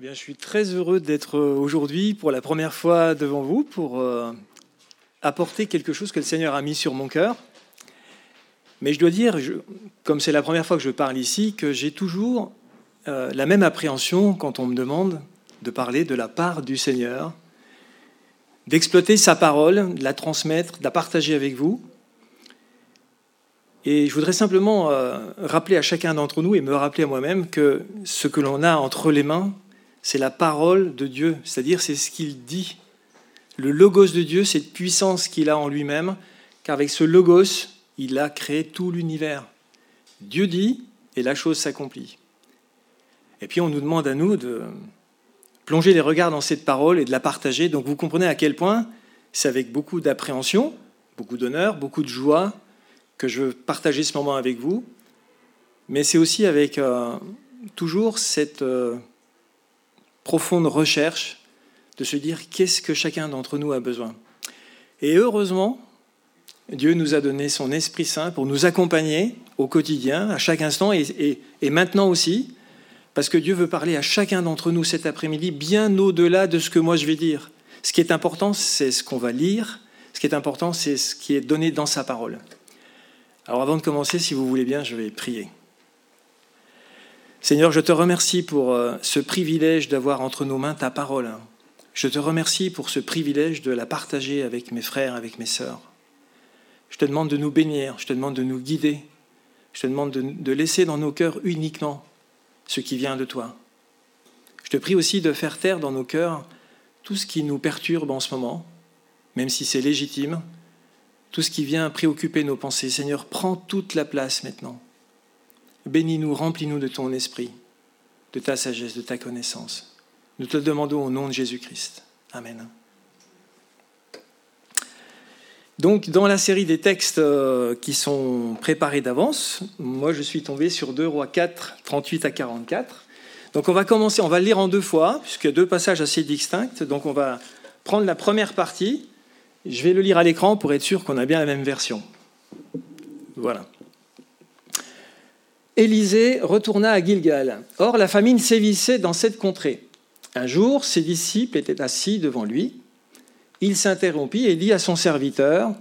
Eh bien, je suis très heureux d'être aujourd'hui pour la première fois devant vous pour euh, apporter quelque chose que le Seigneur a mis sur mon cœur. Mais je dois dire, comme c'est la première fois que je parle ici, que j'ai toujours euh, la même appréhension quand on me demande de parler de la part du Seigneur, d'exploiter sa parole, de la transmettre, de la partager avec vous. Et je voudrais simplement euh, rappeler à chacun d'entre nous et me rappeler à moi-même que ce que l'on a entre les mains, c'est la parole de Dieu, c'est-à-dire c'est ce qu'il dit. Le logos de Dieu, cette puissance qu'il a en lui-même, car avec ce logos, il a créé tout l'univers. Dieu dit et la chose s'accomplit. Et puis on nous demande à nous de plonger les regards dans cette parole et de la partager. Donc vous comprenez à quel point c'est avec beaucoup d'appréhension, beaucoup d'honneur, beaucoup de joie que je veux partager ce moment avec vous. Mais c'est aussi avec euh, toujours cette euh, profonde recherche de se dire qu'est-ce que chacun d'entre nous a besoin. Et heureusement, Dieu nous a donné son Esprit Saint pour nous accompagner au quotidien, à chaque instant et, et maintenant aussi, parce que Dieu veut parler à chacun d'entre nous cet après-midi, bien au-delà de ce que moi je vais dire. Ce qui est important, c'est ce qu'on va lire, ce qui est important, c'est ce qui est donné dans sa parole. Alors avant de commencer, si vous voulez bien, je vais prier. Seigneur, je te remercie pour euh, ce privilège d'avoir entre nos mains ta parole. Je te remercie pour ce privilège de la partager avec mes frères, avec mes sœurs. Je te demande de nous bénir, je te demande de nous guider, je te demande de laisser dans nos cœurs uniquement ce qui vient de toi. Je te prie aussi de faire taire dans nos cœurs tout ce qui nous perturbe en ce moment, même si c'est légitime, tout ce qui vient préoccuper nos pensées. Seigneur, prends toute la place maintenant. Bénis-nous, remplis-nous de ton esprit, de ta sagesse, de ta connaissance. Nous te le demandons au nom de Jésus-Christ. Amen. Donc, dans la série des textes euh, qui sont préparés d'avance, moi je suis tombé sur 2 Rois 4, 38 à 44. Donc, on va commencer, on va lire en deux fois, puisqu'il y a deux passages assez distincts. Donc, on va prendre la première partie. Je vais le lire à l'écran pour être sûr qu'on a bien la même version. Voilà. Élisée retourna à Gilgal. Or, la famine sévissait dans cette contrée. Un jour, ses disciples étaient assis devant lui. Il s'interrompit et dit à son serviteur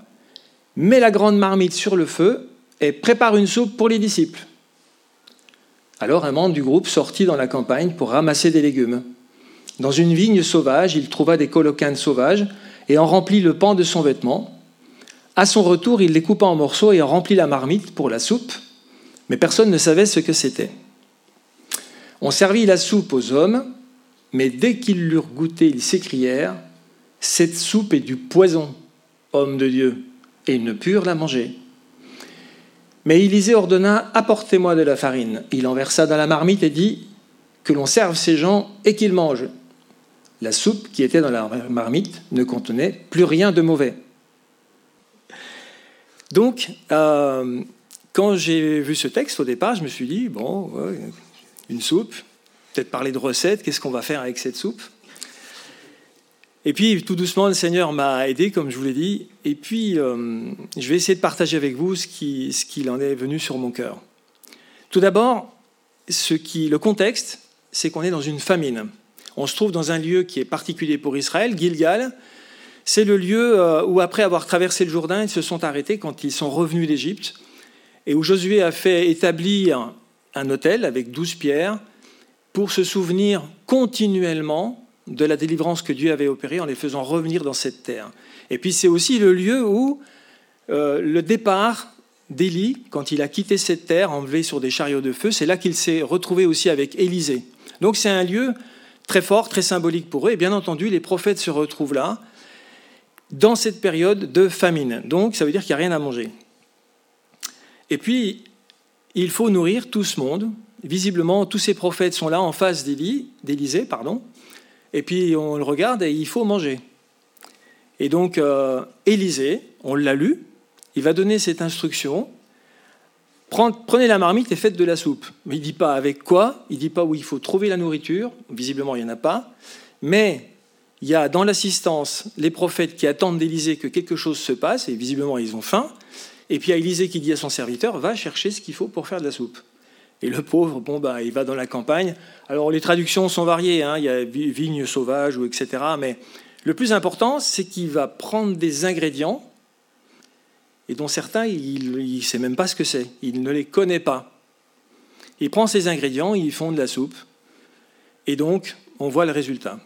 Mets la grande marmite sur le feu et prépare une soupe pour les disciples. Alors un membre du groupe sortit dans la campagne pour ramasser des légumes. Dans une vigne sauvage, il trouva des colocanes sauvages et en remplit le pan de son vêtement. À son retour, il les coupa en morceaux et en remplit la marmite pour la soupe mais personne ne savait ce que c'était. On servit la soupe aux hommes, mais dès qu'ils l'eurent goûté, ils s'écrièrent Cette soupe est du poison, homme de Dieu, et ils ne purent la manger. Mais Élisée ordonna Apportez-moi de la farine. Il en versa dans la marmite et dit Que l'on serve ces gens et qu'ils mangent. La soupe qui était dans la marmite ne contenait plus rien de mauvais. Donc, euh, quand j'ai vu ce texte au départ, je me suis dit, bon, une soupe, peut-être parler de recettes, qu'est-ce qu'on va faire avec cette soupe? Et puis, tout doucement, le Seigneur m'a aidé, comme je vous l'ai dit, et puis euh, je vais essayer de partager avec vous ce qu'il en est venu sur mon cœur. Tout d'abord, le contexte, c'est qu'on est dans une famine. On se trouve dans un lieu qui est particulier pour Israël, Gilgal. C'est le lieu euh, où, après avoir traversé le Jourdain, ils se sont arrêtés quand ils sont revenus d'Égypte et où Josué a fait établir un hôtel avec douze pierres pour se souvenir continuellement de la délivrance que Dieu avait opérée en les faisant revenir dans cette terre. Et puis c'est aussi le lieu où euh, le départ d'Élie, quand il a quitté cette terre, enlevé sur des chariots de feu, c'est là qu'il s'est retrouvé aussi avec Élisée. Donc c'est un lieu très fort, très symbolique pour eux. Et bien entendu, les prophètes se retrouvent là, dans cette période de famine. Donc ça veut dire qu'il n'y a rien à manger. Et puis, il faut nourrir tout ce monde. Visiblement, tous ces prophètes sont là en face d'Élysée, pardon. Et puis, on le regarde et il faut manger. Et donc, euh, Élisée, on l'a lu, il va donner cette instruction. Prenez la marmite et faites de la soupe. Il ne dit pas avec quoi, il ne dit pas où il faut trouver la nourriture. Visiblement, il n'y en a pas. Mais il y a dans l'assistance les prophètes qui attendent d'Élysée que quelque chose se passe, et visiblement, ils ont faim. Et puis il y a Élisée qui dit à son serviteur, va chercher ce qu'il faut pour faire de la soupe. Et le pauvre, bon, bah, il va dans la campagne. Alors les traductions sont variées, hein. il y a vigne sauvage ou etc. Mais le plus important, c'est qu'il va prendre des ingrédients et dont certains, il ne sait même pas ce que c'est, il ne les connaît pas. Il prend ces ingrédients, il font de la soupe, et donc on voit le résultat.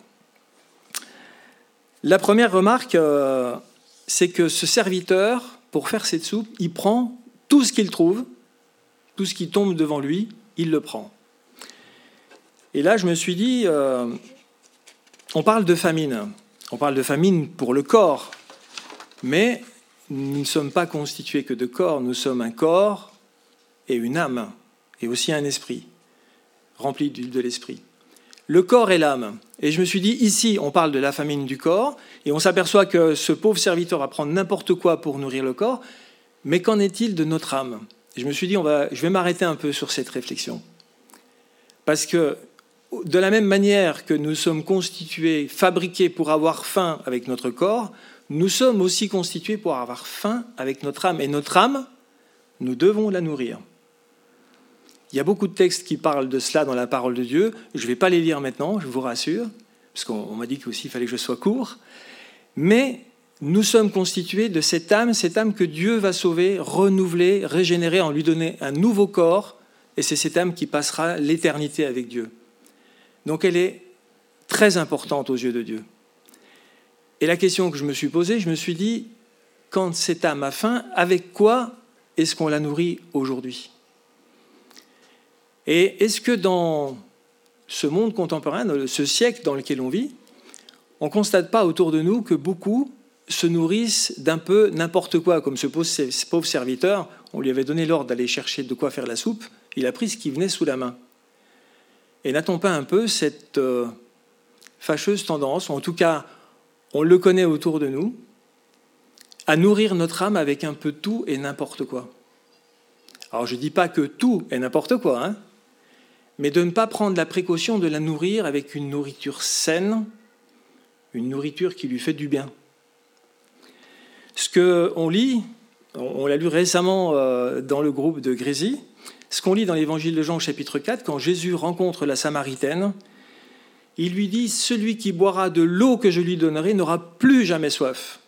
La première remarque, euh, c'est que ce serviteur, pour faire cette soupe, il prend tout ce qu'il trouve, tout ce qui tombe devant lui, il le prend. Et là, je me suis dit, euh, on parle de famine. On parle de famine pour le corps, mais nous ne sommes pas constitués que de corps, nous sommes un corps et une âme, et aussi un esprit, rempli de l'esprit. Le corps et l'âme. Et je me suis dit, ici, on parle de la famine du corps, et on s'aperçoit que ce pauvre serviteur va prendre n'importe quoi pour nourrir le corps, mais qu'en est-il de notre âme? Je me suis dit, on va, je vais m'arrêter un peu sur cette réflexion. Parce que de la même manière que nous sommes constitués, fabriqués pour avoir faim avec notre corps, nous sommes aussi constitués pour avoir faim avec notre âme. Et notre âme, nous devons la nourrir. Il y a beaucoup de textes qui parlent de cela dans la parole de Dieu. Je ne vais pas les lire maintenant, je vous rassure, parce qu'on m'a dit qu'il fallait que je sois court. Mais nous sommes constitués de cette âme, cette âme que Dieu va sauver, renouveler, régénérer, en lui donner un nouveau corps. Et c'est cette âme qui passera l'éternité avec Dieu. Donc elle est très importante aux yeux de Dieu. Et la question que je me suis posée, je me suis dit, quand cette âme a faim, avec quoi est-ce qu'on la nourrit aujourd'hui? Et est-ce que dans ce monde contemporain, ce siècle dans lequel on vit, on ne constate pas autour de nous que beaucoup se nourrissent d'un peu n'importe quoi, comme ce pauvre serviteur, on lui avait donné l'ordre d'aller chercher de quoi faire la soupe, il a pris ce qui venait sous la main. Et n'a-t-on pas un peu cette euh, fâcheuse tendance, ou en tout cas, on le connaît autour de nous, à nourrir notre âme avec un peu tout et n'importe quoi? Alors je ne dis pas que tout et n'importe quoi, hein, mais de ne pas prendre la précaution de la nourrir avec une nourriture saine, une nourriture qui lui fait du bien. Ce qu'on lit, on l'a lu récemment euh, dans le groupe de Grésy, ce qu'on lit dans l'évangile de Jean chapitre 4, quand Jésus rencontre la Samaritaine, il lui dit, Celui qui boira de l'eau que je lui donnerai n'aura plus jamais soif.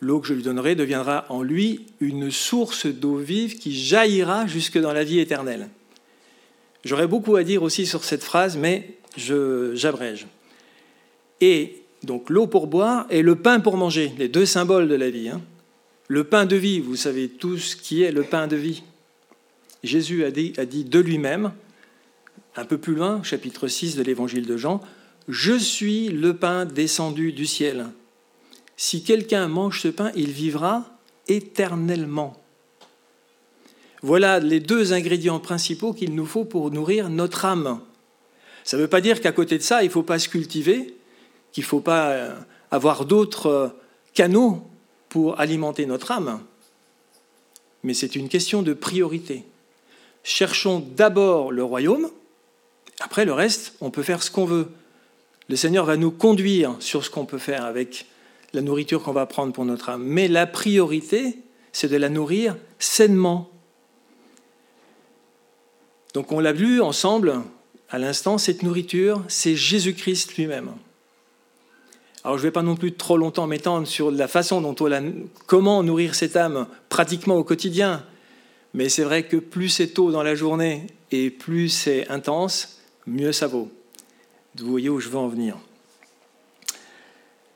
L'eau que je lui donnerai deviendra en lui une source d'eau vive qui jaillira jusque dans la vie éternelle. J'aurais beaucoup à dire aussi sur cette phrase, mais j'abrège. Et donc l'eau pour boire et le pain pour manger, les deux symboles de la vie. Hein. Le pain de vie, vous savez tous qui est le pain de vie. Jésus a dit, a dit de lui-même, un peu plus loin, chapitre 6 de l'évangile de Jean, Je suis le pain descendu du ciel. Si quelqu'un mange ce pain, il vivra éternellement. Voilà les deux ingrédients principaux qu'il nous faut pour nourrir notre âme. Ça ne veut pas dire qu'à côté de ça, il ne faut pas se cultiver, qu'il ne faut pas euh, avoir d'autres euh, canaux pour alimenter notre âme, mais c'est une question de priorité. Cherchons d'abord le royaume, après le reste, on peut faire ce qu'on veut. Le Seigneur va nous conduire sur ce qu'on peut faire avec la nourriture qu'on va prendre pour notre âme. Mais la priorité, c'est de la nourrir sainement. Donc on l'a vu ensemble à l'instant, cette nourriture, c'est Jésus-Christ lui-même. Alors je ne vais pas non plus trop longtemps m'étendre sur la façon dont on la, comment nourrir cette âme pratiquement au quotidien, mais c'est vrai que plus c'est tôt dans la journée et plus c'est intense, mieux ça vaut. Vous voyez où je veux en venir.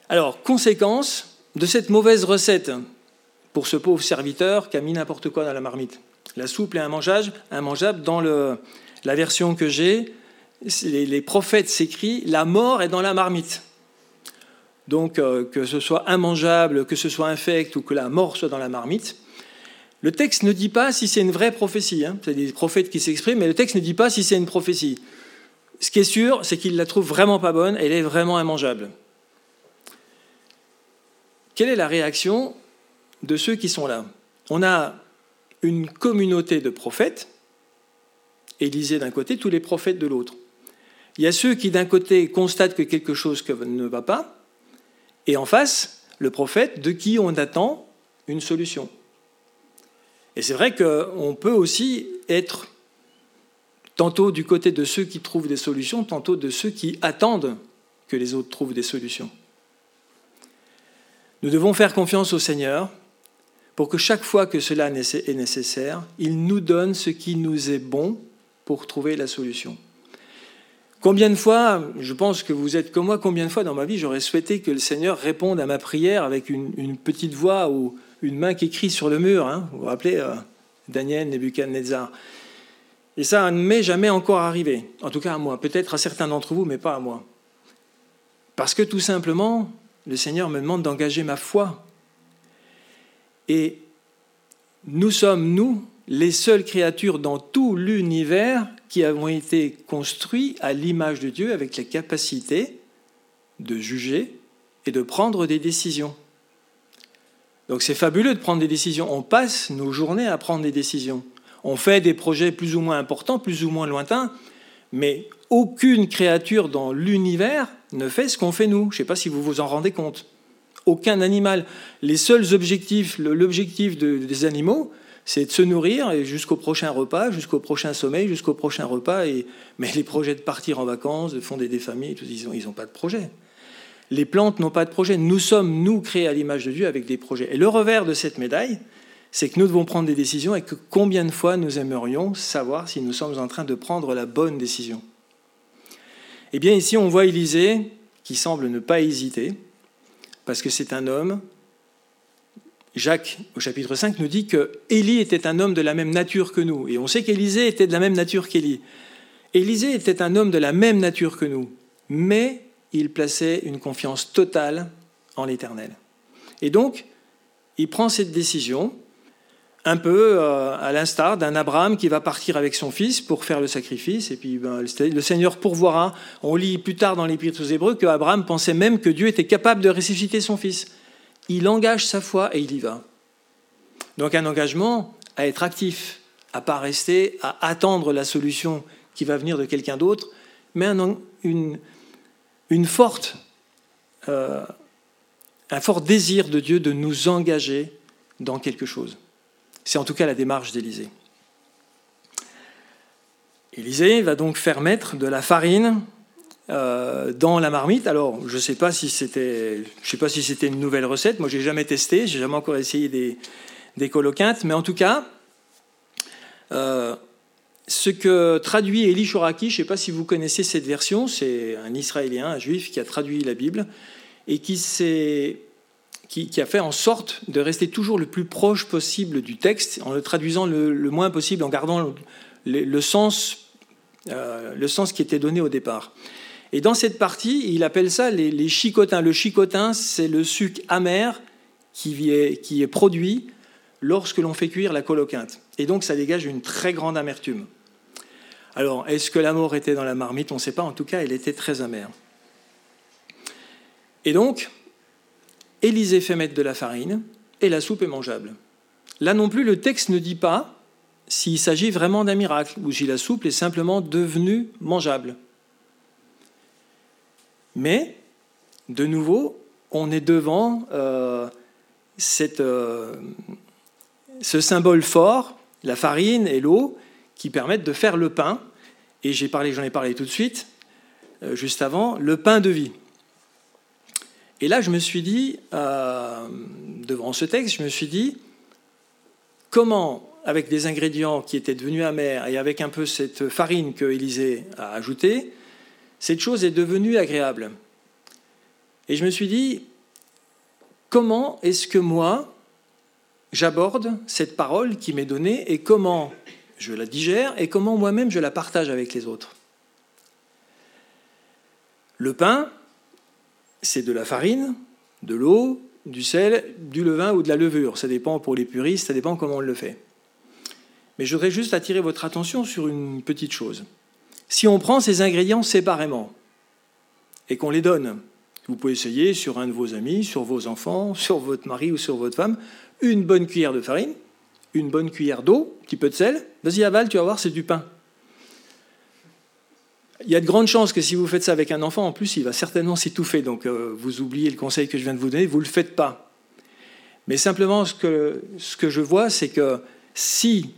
Alors, conséquence de cette mauvaise recette pour ce pauvre serviteur qui a mis n'importe quoi dans la marmite. La soupe est immangeable, immangeable dans la version que j'ai, les, les prophètes s'écrient, la mort est dans la marmite. Donc, euh, que ce soit immangeable, que ce soit infect ou que la mort soit dans la marmite. Le texte ne dit pas si c'est une vraie prophétie. Hein. C'est des prophètes qui s'expriment, mais le texte ne dit pas si c'est une prophétie. Ce qui est sûr, c'est qu'il la trouve vraiment pas bonne, elle est vraiment immangeable. Quelle est la réaction de ceux qui sont là? On a une communauté de prophètes, Élisée d'un côté, tous les prophètes de l'autre. Il y a ceux qui d'un côté constatent que quelque chose ne va pas, et en face, le prophète de qui on attend une solution. Et c'est vrai qu'on peut aussi être tantôt du côté de ceux qui trouvent des solutions, tantôt de ceux qui attendent que les autres trouvent des solutions. Nous devons faire confiance au Seigneur pour que chaque fois que cela est nécessaire, il nous donne ce qui nous est bon pour trouver la solution. Combien de fois, je pense que vous êtes comme moi, combien de fois dans ma vie j'aurais souhaité que le Seigneur réponde à ma prière avec une, petite voix ou une main qui crie sur le mur. Hein. Vous vous rappelez euh, Daniel, Nebuchadnezzar. Et ça ne m'est jamais encore arrivé, en tout cas à moi, peut-être à certains d'entre vous, mais pas à moi. Parce que tout simplement, le Seigneur me demande d'engager ma foi. Et nous sommes, nous, les seules créatures dans tout l'univers qui avons été construits à l'image de Dieu avec la capacité de juger et de prendre des décisions. Donc c'est fabuleux de prendre des décisions. On passe nos journées à prendre des décisions. On fait des projets plus ou moins importants, plus ou moins lointains, mais aucune créature dans l'univers ne fait ce qu'on fait nous. Je ne sais pas si vous vous en rendez compte. Aucun animal. Les seuls objectifs, l'objectif des animaux, c'est de se nourrir et jusqu'au prochain repas, jusqu'au prochain sommeil, jusqu'au prochain repas. Et... Mais les projets de partir en vacances, de fonder des familles, ils n'ont pas de projet. Les plantes n'ont pas de projet. Nous sommes, nous, créés à l'image de Dieu avec des projets. Et le revers de cette médaille, c'est que nous devons prendre des décisions et que combien de fois nous aimerions savoir si nous sommes en train de prendre la bonne décision. Eh bien, ici, on voit Élisée qui semble ne pas hésiter, parce que c'est un homme. Jacques, au chapitre 5, nous dit que Élie était un homme de la même nature que nous. Et on sait qu'Élisée était de la même nature qu'Élie. Élisée était un homme de la même nature que nous, mais il plaçait une confiance totale en l'Éternel. Et donc, il prend cette décision, un peu euh, à l'instar d'un Abraham qui va partir avec son fils pour faire le sacrifice, et puis ben, le Seigneur pourvoira. On lit plus tard dans l'Épître aux Hébreux que Abraham pensait même que Dieu était capable de ressusciter son fils. Il engage sa foi et il y va. Donc un engagement à être actif, à pas rester à attendre la solution qui va venir de quelqu'un d'autre, mais une forte, euh, un fort désir de Dieu de nous engager dans quelque chose. C'est en tout cas la démarche d'Élisée. Élisée va donc faire mettre de la farine euh, dans la marmite. Alors, je ne sais pas si c'était, une nouvelle recette. Moi, j'ai jamais testé, j'ai jamais encore essayé des, des mais en tout cas, euh, ce que traduit Eli Shoraki, je ne sais pas si vous connaissez cette version, c'est un Israélien, un Juif qui a traduit la Bible et qui s'est qui, a fait en sorte de rester toujours le plus proche possible du texte, en le traduisant le, moins possible, en gardant le, sens, euh, le sens qui était donné au départ. Et dans cette partie, il appelle ça les, chicotins. Le chicotin, c'est le sucre amer qui est, qui est produit lorsque l'on fait cuire la coloquinte. Et donc, ça dégage une très grande amertume. Alors, est-ce que la mort était dans la marmite? On ne sait pas. En tout cas, elle était très amère. Et donc, Élisée fait mettre de la farine et la soupe est mangeable. Là non plus, le texte ne dit pas s'il s'agit vraiment d'un miracle ou si la soupe est simplement devenue mangeable. Mais, de nouveau, on est devant euh, euh, ce symbole fort, la farine et l'eau, qui permettent de faire le pain. Et j'ai parlé, j'en ai parlé tout de suite, euh, juste avant, le pain de vie. Et là, je me suis dit, euh, devant ce texte, je me suis dit, comment, avec des ingrédients qui étaient devenus amers et avec un peu cette farine que Élisée a ajoutée, cette chose est devenue agréable. Et je me suis dit, comment est-ce que moi, j'aborde cette parole qui m'est donnée et comment je la digère et comment moi-même je la partage avec les autres? Le pain, c'est de la farine, de l'eau, du sel, du levain ou de la levure. Ça dépend pour les puristes, ça dépend comment on le fait. Mais je voudrais juste attirer votre attention sur une petite chose. Si on prend ces ingrédients séparément et qu'on les donne, vous pouvez essayer sur un de vos amis, sur vos enfants, sur votre mari ou sur votre femme, une bonne cuillère de farine, une bonne cuillère d'eau, un petit peu de sel, vas-y avale, tu vas voir, c'est du pain. Il y a de grandes chances que si vous faites ça avec un enfant, en plus, il va certainement s'étouffer. Donc, euh, vous oubliez le conseil que je viens de vous donner, vous ne le faites pas. Mais simplement, ce que, ce que je vois, c'est que si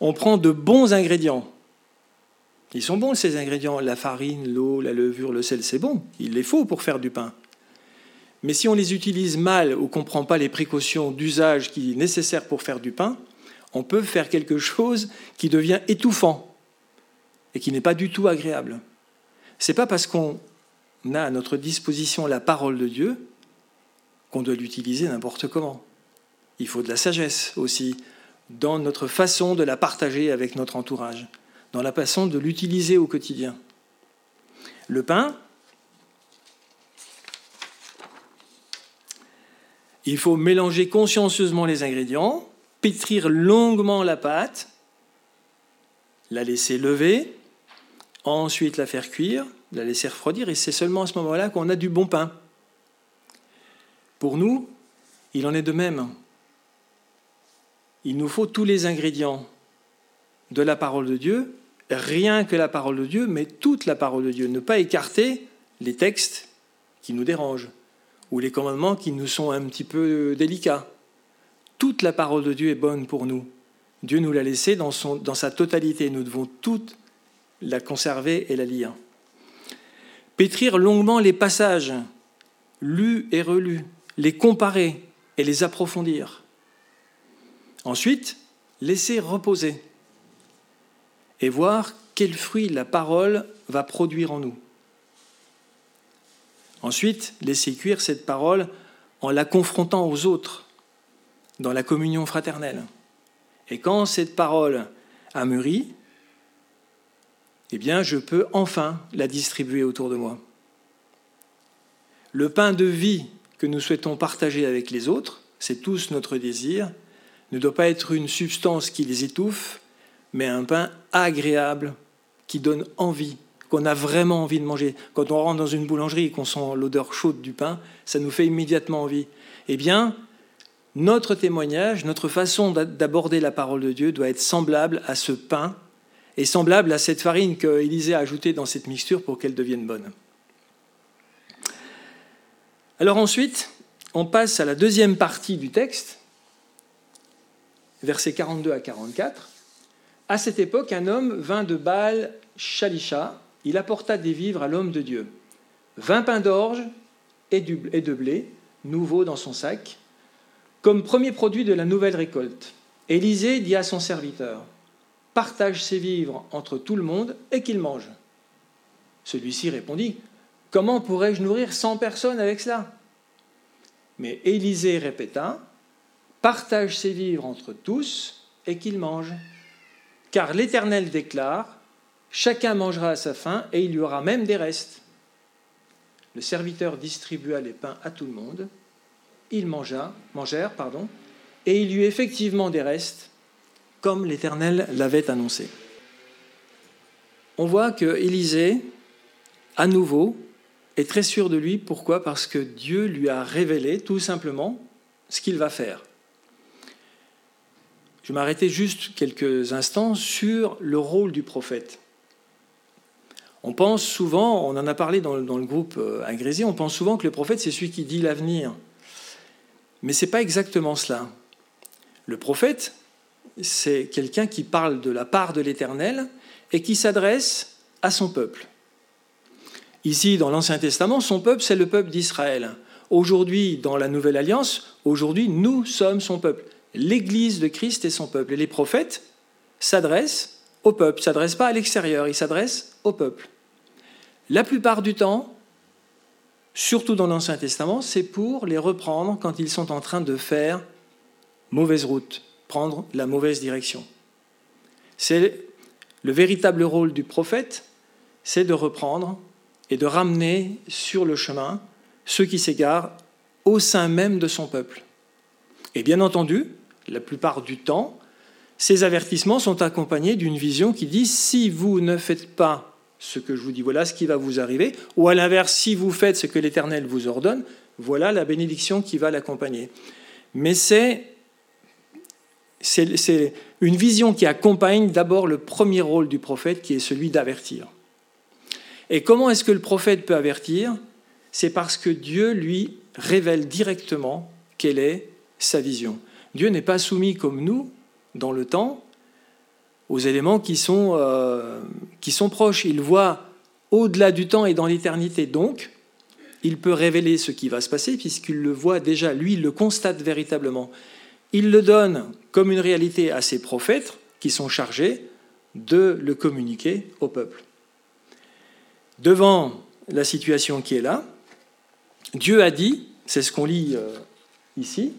on prend de bons ingrédients, ils sont bons ces ingrédients, la farine, l'eau, la levure, le sel, c'est bon, il les faut pour faire du pain. Mais si on les utilise mal ou qu'on ne prend pas les précautions d'usage qui sont nécessaires pour faire du pain, on peut faire quelque chose qui devient étouffant et qui n'est pas du tout agréable. C'est pas parce qu'on a à notre disposition la parole de Dieu qu'on doit l'utiliser n'importe comment. Il faut de la sagesse aussi dans notre façon de la partager avec notre entourage, dans la façon de l'utiliser au quotidien. Le pain, il faut mélanger consciencieusement les ingrédients, pétrir longuement la pâte, la laisser lever, ensuite la faire cuire, la laisser refroidir, et c'est seulement à ce moment-là qu'on a du bon pain. Pour nous, il en est de même. Il nous faut tous les ingrédients de la parole de Dieu, rien que la parole de Dieu, mais toute la parole de Dieu. Ne pas écarter les textes qui nous dérangent ou les commandements qui nous sont un petit peu délicats. Toute la parole de Dieu est bonne pour nous. Dieu nous l'a laissée dans, dans sa totalité. Nous devons toute la conserver et la lire. Pétrir longuement les passages, lus et relus, les comparer et les approfondir. Ensuite, laisser reposer et voir quel fruit la parole va produire en nous. Ensuite, laisser cuire cette parole en la confrontant aux autres, dans la communion fraternelle. Et quand cette parole a mûri, eh bien, je peux enfin la distribuer autour de moi. Le pain de vie que nous souhaitons partager avec les autres, c'est tous notre désir, ne doit pas être une substance qui les étouffe, mais un pain agréable qui donne envie, qu'on a vraiment envie de manger. Quand on rentre dans une boulangerie et qu'on sent l'odeur chaude du pain, ça nous fait immédiatement envie. Eh bien, notre témoignage, notre façon d'aborder la parole de Dieu doit être semblable à ce pain et semblable à cette farine que Élisée a ajoutée dans cette mixture pour qu'elle devienne bonne. Alors ensuite, on passe à la deuxième partie du texte, versets 42 à 44. À cette époque, un homme vint de Baal Shalisha, il apporta des vivres à l'homme de Dieu, vingt pains d'orge et de blé, nouveaux dans son sac, comme premier produit de la nouvelle récolte. Élisée dit à son serviteur, partage ses vivres entre tout le monde et qu'il mange. Celui-ci répondit, Comment pourrais-je nourrir cent personnes avec cela? Mais Élisée répéta, Partage ses vivres entre tous et qu'il mange. Car l'Éternel déclare, Chacun mangera à sa faim et il y aura même des restes. Le serviteur distribua les pains à tout le monde. Ils mangèrent, pardon, et il y eut effectivement des restes comme l'Éternel l'avait annoncé. On voit que Élisée, à nouveau, est très sûr de lui. Pourquoi? Parce que Dieu lui a révélé tout simplement ce qu'il va faire. Je m'arrêtais juste quelques instants sur le rôle du prophète. On pense souvent, on en a parlé dans, le groupe euh, Agrésé, on pense souvent que le prophète, c'est celui qui dit l'avenir. Mais ce n'est pas exactement cela. Le prophète, c'est quelqu'un qui parle de la part de l'Éternel et qui s'adresse à son peuple. Ici, dans l'Ancien Testament, son peuple, c'est le peuple d'Israël. Aujourd'hui, dans la Nouvelle Alliance, aujourd'hui, nous sommes son peuple. L'Église de Christ est son peuple. Et les prophètes s'adressent au peuple, ne s'adressent pas à l'extérieur, ils s'adressent au peuple. La plupart du temps, surtout dans l'Ancien Testament, c'est pour les reprendre quand ils sont en train de faire mauvaise route, la mauvaise direction. C'est le véritable rôle du prophète, c'est de reprendre et de ramener sur le chemin ceux qui s'égarent au sein même de son peuple. Et bien entendu, la plupart du temps, ces avertissements sont accompagnés d'une vision qui dit si vous ne faites pas ce que je vous dis, voilà ce qui va vous arriver, ou à l'inverse, si vous faites ce que l'Éternel vous ordonne, voilà la bénédiction qui va l'accompagner. Mais c'est c'est une vision qui accompagne d'abord le premier rôle du prophète, qui est celui d'avertir. Et comment est-ce que le prophète peut avertir? C'est parce que Dieu lui révèle directement quelle est sa vision. Dieu n'est pas soumis comme nous dans le temps aux éléments qui sont, euh, qui sont proches. Il voit au-delà du temps et dans l'éternité. Donc, il peut révéler ce qui va se passer puisqu'il le voit déjà, lui, il le constate véritablement. Il le donne comme une réalité à ses prophètes qui sont chargés de le communiquer au peuple. Devant la situation qui est là, Dieu a dit, c'est ce qu'on lit euh, ici,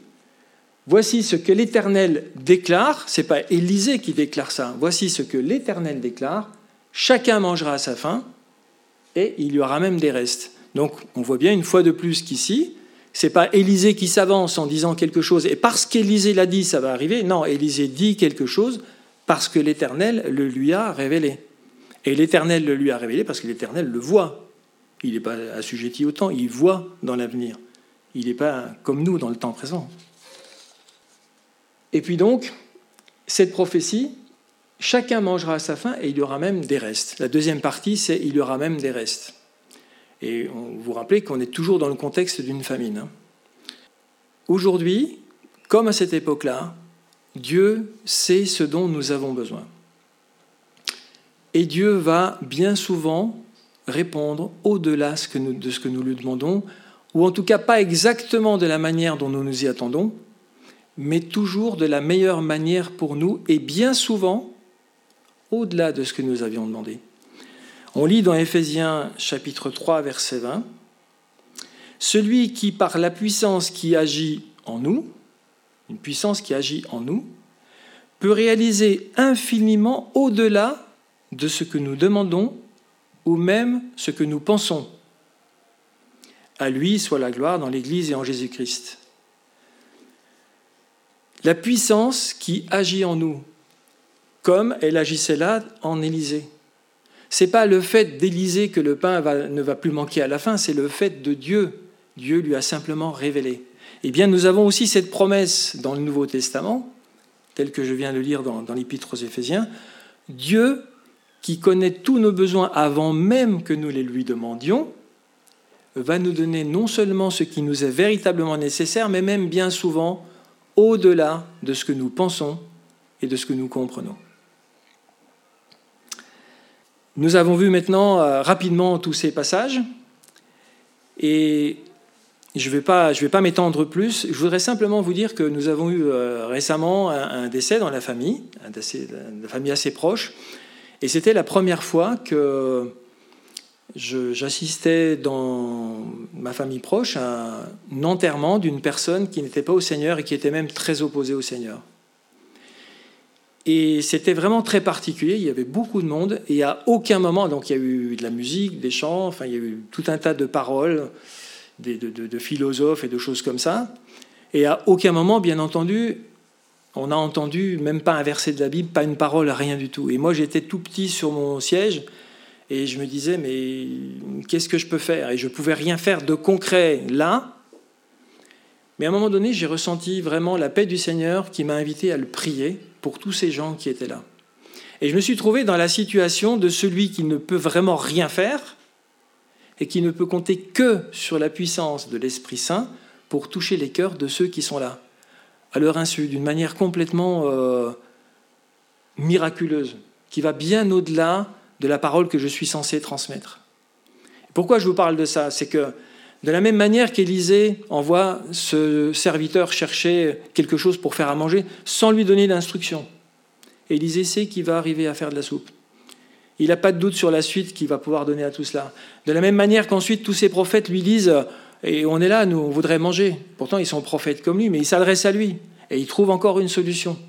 voici ce que l'Éternel déclare, c'est pas Élisée qui déclare ça, voici ce que l'Éternel déclare, chacun mangera à sa faim et il y aura même des restes. Donc on voit bien une fois de plus qu'ici, c'est pas Élisée qui s'avance en disant quelque chose et parce qu'Élisée l'a dit, ça va arriver. Non, Élisée dit quelque chose parce que l'Éternel le lui a révélé. Et l'Éternel le lui a révélé parce que l'Éternel le voit. Il n'est pas assujetti au temps, il voit dans l'avenir. Il n'est pas comme nous dans le temps présent. Et puis donc, cette prophétie, chacun mangera à sa faim et il y aura même des restes. La deuxième partie, c'est il y aura même des restes. Et vous vous rappelez qu'on est toujours dans le contexte d'une famine. Hein. Aujourd'hui, comme à cette époque-là, Dieu sait ce dont nous avons besoin. Et Dieu va bien souvent répondre au-delà de ce que nous lui demandons, ou en tout cas pas exactement de la manière dont nous nous y attendons, mais toujours de la meilleure manière pour nous, et bien souvent au-delà de ce que nous avions demandé. On lit dans Éphésiens chapitre 3 verset 20, Celui qui par la puissance qui agit en nous, une puissance qui agit en nous, peut réaliser infiniment au-delà de ce que nous demandons ou même ce que nous pensons. À lui soit la gloire dans l'Église et en Jésus-Christ. La puissance qui agit en nous, comme elle agissait là en Élysée. C'est pas le fait d'Élysée que le pain ne va plus manquer à la fin, c'est le fait de Dieu. Dieu lui a simplement révélé. Eh bien, nous avons aussi cette promesse dans le Nouveau Testament, telle que je viens de lire dans, dans l'Épître aux Éphésiens. Dieu qui connaît tous nos besoins avant même que nous les lui demandions, va nous donner non seulement ce qui nous est véritablement nécessaire, mais même bien souvent au-delà de ce que nous pensons et de ce que nous comprenons. Nous avons vu maintenant euh, rapidement tous ces passages et je ne vais pas, m'étendre plus. Je voudrais simplement vous dire que nous avons eu euh, récemment un, décès dans la famille, un décès de famille assez proche. Et c'était la première fois que j'assistais dans ma famille proche à un enterrement d'une personne qui n'était pas au Seigneur et qui était même très opposée au Seigneur. Et c'était vraiment très particulier, il y avait beaucoup de monde, et à aucun moment, donc il y a eu de la musique, des chants, enfin il y a eu tout un tas de paroles, de, de philosophes et de choses comme ça, et à aucun moment, bien entendu, on n'a entendu même pas un verset de la Bible, pas une parole, rien du tout. Et moi, j'étais tout petit sur mon siège et je me disais, mais qu'est-ce que je peux faire? Et je ne pouvais rien faire de concret là. Mais à un moment donné, j'ai ressenti vraiment la paix du Seigneur qui m'a invité à le prier pour tous ces gens qui étaient là. Et je me suis trouvé dans la situation de celui qui ne peut vraiment rien faire et qui ne peut compter que sur la puissance de l'Esprit Saint pour toucher les cœurs de ceux qui sont là à leur insu, d'une manière complètement euh, miraculeuse, qui va bien au-delà de la parole que je suis censé transmettre. Pourquoi je vous parle de ça? C'est que de la même manière qu'Élisée envoie ce serviteur chercher quelque chose pour faire à manger sans lui donner d'instruction, Élisée sait qu'il va arriver à faire de la soupe. Il n'a pas de doute sur la suite qu'il va pouvoir donner à tout cela. De la même manière qu'ensuite tous ces prophètes lui disent et on est là, nous, on voudrait manger. Pourtant, ils sont prophètes comme lui, mais ils s'adressent à lui. Et ils trouvent encore une solution,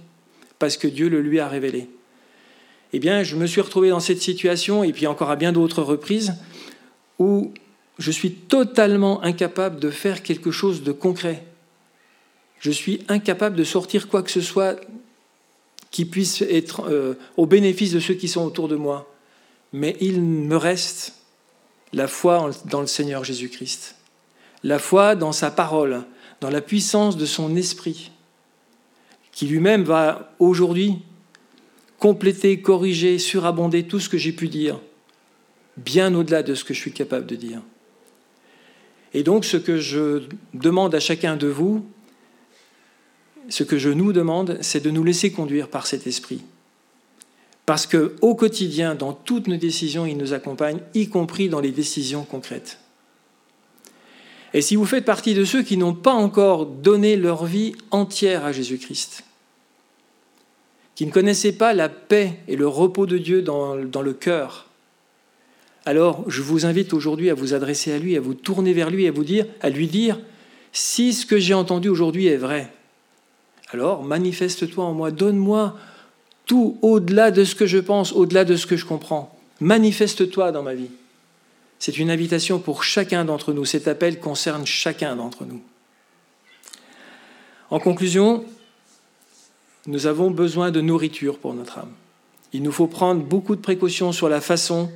parce que Dieu le lui a révélé. Eh bien, je me suis retrouvé dans cette situation, et puis encore à bien d'autres reprises, où je suis totalement incapable de faire quelque chose de concret. Je suis incapable de sortir quoi que ce soit qui puisse être euh, au bénéfice de ceux qui sont autour de moi. Mais il me reste la foi dans le Seigneur Jésus-Christ la foi dans sa parole, dans la puissance de son esprit, qui lui-même va aujourd'hui compléter, corriger, surabonder tout ce que j'ai pu dire, bien au-delà de ce que je suis capable de dire. Et donc ce que je demande à chacun de vous, ce que je nous demande, c'est de nous laisser conduire par cet esprit. Parce que au quotidien, dans toutes nos décisions, il nous accompagne, y compris dans les décisions concrètes. Et si vous faites partie de ceux qui n'ont pas encore donné leur vie entière à Jésus-Christ, qui ne connaissaient pas la paix et le repos de Dieu dans, dans le cœur, alors je vous invite aujourd'hui à vous adresser à lui, à vous tourner vers lui, à vous dire, à lui dire, si ce que j'ai entendu aujourd'hui est vrai, alors manifeste-toi en moi, donne-moi tout au-delà de ce que je pense, au-delà de ce que je comprends. Manifeste-toi dans ma vie. C'est une invitation pour chacun d'entre nous. Cet appel concerne chacun d'entre nous. En conclusion, nous avons besoin de nourriture pour notre âme. Il nous faut prendre beaucoup de précautions sur la façon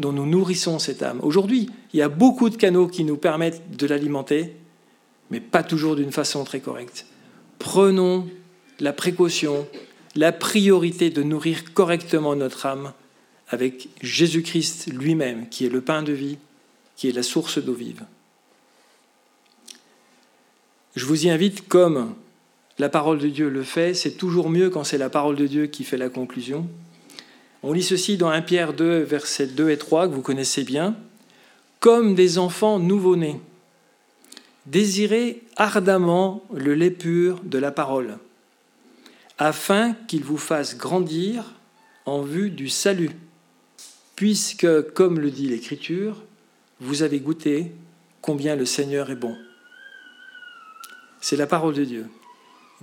dont nous nourrissons cette âme. Aujourd'hui, il y a beaucoup de canaux qui nous permettent de l'alimenter, mais pas toujours d'une façon très correcte. Prenons la précaution, la priorité de nourrir correctement notre âme avec Jésus-Christ lui-même, qui est le pain de vie, qui est la source d'eau vive. Je vous y invite comme la parole de Dieu le fait, c'est toujours mieux quand c'est la parole de Dieu qui fait la conclusion. On lit ceci dans 1 Pierre 2, versets 2 et 3, que vous connaissez bien. Comme des enfants nouveau-nés, désirez ardemment le lait pur de la parole, afin qu'il vous fasse grandir en vue du salut, puisque, comme le dit l'Écriture, vous avez goûté combien le Seigneur est bon. C'est la parole de Dieu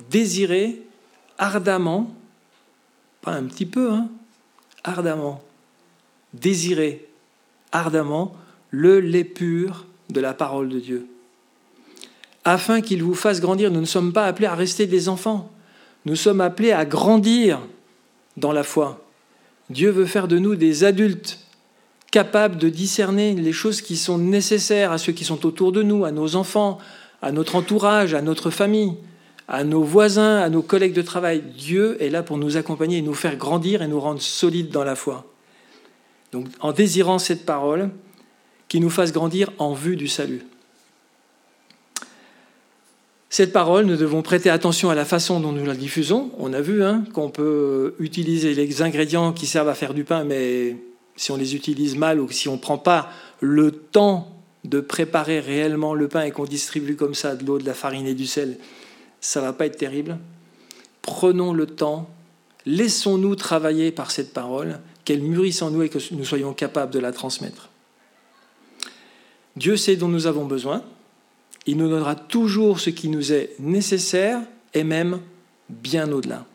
désirer ardemment, pas un petit peu, hein, ardemment, désirer ardemment le lait pur de la parole de Dieu. Afin qu'il vous fasse grandir, nous ne sommes pas appelés à rester des enfants, nous sommes appelés à grandir dans la foi. Dieu veut faire de nous des adultes capables de discerner les choses qui sont nécessaires à ceux qui sont autour de nous, à nos enfants, à notre entourage, à notre famille à nos voisins, à nos collègues de travail. Dieu est là pour nous accompagner et nous faire grandir et nous rendre solides dans la foi. Donc en désirant cette parole qui nous fasse grandir en vue du salut. Cette parole, nous devons prêter attention à la façon dont nous la diffusons. On a vu hein, qu'on peut utiliser les ingrédients qui servent à faire du pain, mais si on les utilise mal ou si on ne prend pas le temps de préparer réellement le pain et qu'on distribue comme ça de l'eau, de la farine et du sel, ça va pas être terrible. Prenons le temps, laissons-nous travailler par cette parole, qu'elle mûrisse en nous et que nous soyons capables de la transmettre. Dieu sait dont nous avons besoin. Il nous donnera toujours ce qui nous est nécessaire et même bien au-delà.